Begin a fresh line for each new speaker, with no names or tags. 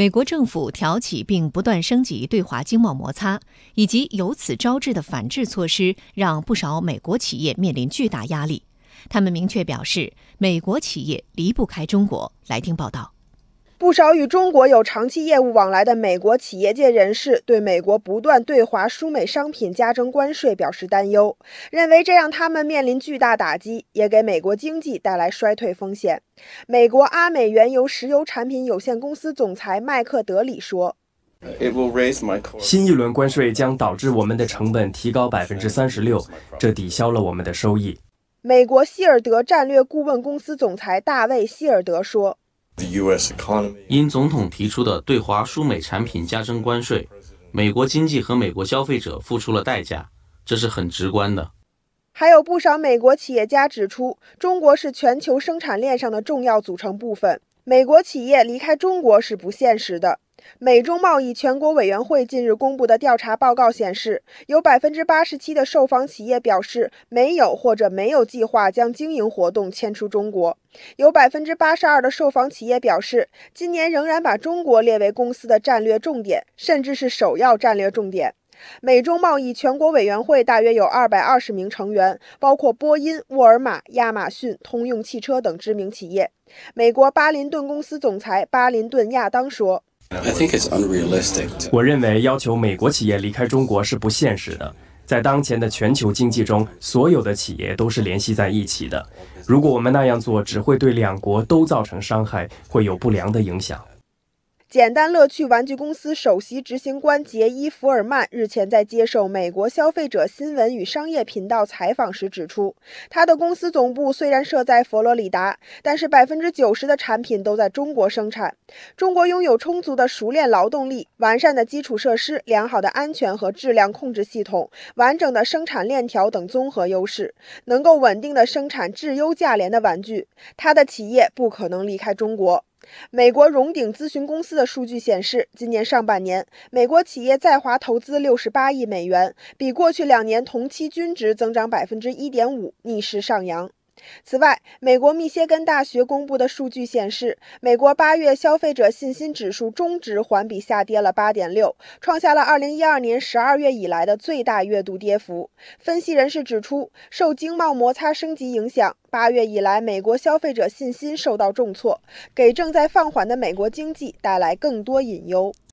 美国政府挑起并不断升级对华经贸摩擦，以及由此招致的反制措施，让不少美国企业面临巨大压力。他们明确表示，美国企业离不开中国。来听报道。
不少与中国有长期业务往来的美国企业界人士对美国不断对华输美商品加征关税表示担忧，认为这让他们面临巨大打击，也给美国经济带来衰退风险。美国阿美原油石油产品有限公司总裁麦克德里说：“
新一轮关税将导致我们的成本提高百分之三十六，这抵消了我们的收益。”
美国希尔德战略顾问公司总裁大卫·希尔德说：“
因总统提出的对华输美产品加征关税，美国经济和美国消费者付出了代价，这是很直观的。”
还有不少美国企业家指出，中国是全球生产链上的重要组成部分，美国企业离开中国是不现实的。美中贸易全国委员会近日公布的调查报告显示，有百分之八十七的受访企业表示没有或者没有计划将经营活动迁出中国；有百分之八十二的受访企业表示，今年仍然把中国列为公司的战略重点，甚至是首要战略重点。美中贸易全国委员会大约有二百二十名成员，包括波音、沃尔玛、亚马逊、通用汽车等知名企业。美国巴林顿公司总裁巴林顿亚当说。I think it's unrealistic.
我认为要求美国企业离开中国是不现实的。在当前的全球经济中，所有的企业都是联系在一起的。如果我们那样做，只会对两国都造成伤害，会有不良的影响。
简单乐趣玩具公司首席执行官杰伊·福尔曼日前在接受美国消费者新闻与商业频道采访时指出，他的公司总部虽然设在佛罗里达，但是百分之九十的产品都在中国生产。中国拥有充足的熟练劳动力、完善的基础设施、良好的安全和质量控制系统、完整的生产链条等综合优势，能够稳定的生产质优价廉的玩具。他的企业不可能离开中国。美国荣鼎咨询公司的数据显示，今年上半年，美国企业在华投资六十八亿美元，比过去两年同期均值增长百分之一点五，逆势上扬。此外，美国密歇根大学公布的数据显示，美国八月消费者信心指数终值环比下跌了八点六，创下了二零一二年十二月以来的最大月度跌幅。分析人士指出，受经贸摩擦升级影响，八月以来美国消费者信心受到重挫，给正在放缓的美国经济带来更多隐忧。